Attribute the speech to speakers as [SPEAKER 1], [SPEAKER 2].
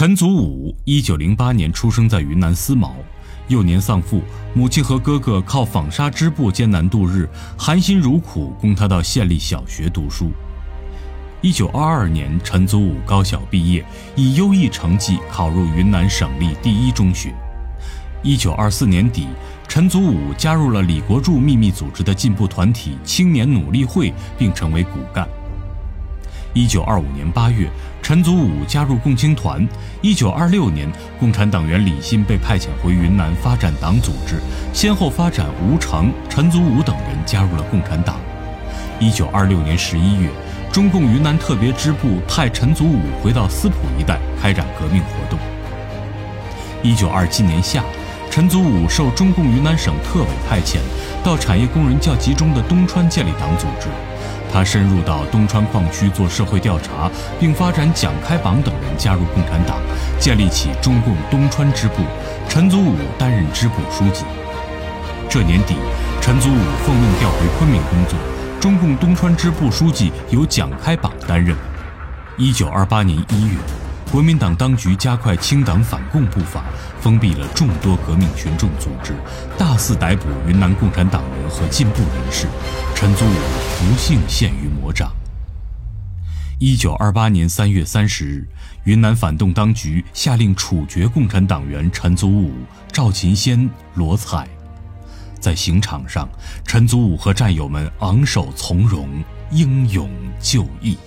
[SPEAKER 1] 陈祖武一九零八年出生在云南思茅，幼年丧父，母亲和哥哥靠纺纱织布艰难度日，含辛茹苦供他到县立小学读书。一九二二年，陈祖武高小毕业，以优异成绩考入云南省立第一中学。一九二四年底，陈祖武加入了李国柱秘密组织的进步团体青年努力会，并成为骨干。一九二五年八月，陈祖武加入共青团。一九二六年，共产党员李信被派遣回云南发展党组织，先后发展吴成、陈祖武等人加入了共产党。一九二六年十一月，中共云南特别支部派陈祖武回到司普一带开展革命活动。一九二七年夏，陈祖武受中共云南省特委派遣，到产业工人较集中的东川建立党组织。他深入到东川矿区做社会调查，并发展蒋开榜等人加入共产党，建立起中共东川支部。陈祖武担任支部书记。这年底，陈祖武奉命调回昆明工作，中共东川支部书记由蒋开榜担任。一九二八年一月。国民党当局加快清党反共步伐，封闭了众多革命群众组织，大肆逮捕云南共产党人和进步人士。陈祖武不幸陷于魔掌。一九二八年三月三十日，云南反动当局下令处决共产党员陈祖武、赵勤先、罗彩。在刑场上，陈祖武和战友们昂首从容，英勇就义。